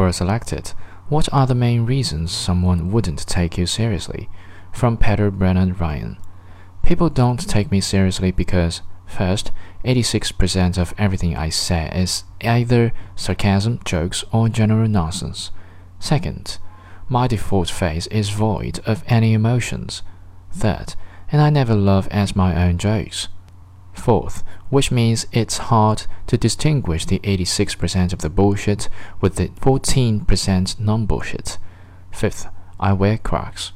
Quora selected. What are the main reasons someone wouldn't take you seriously? From Peter Brennan Ryan. People don't take me seriously because, first, 86% of everything I say is either sarcasm, jokes, or general nonsense. Second, my default face is void of any emotions. Third, and I never laugh at my own jokes. Fourth, which means it's hard to distinguish the 86% of the bullshit with the 14% non bullshit. Fifth, I wear Crocs.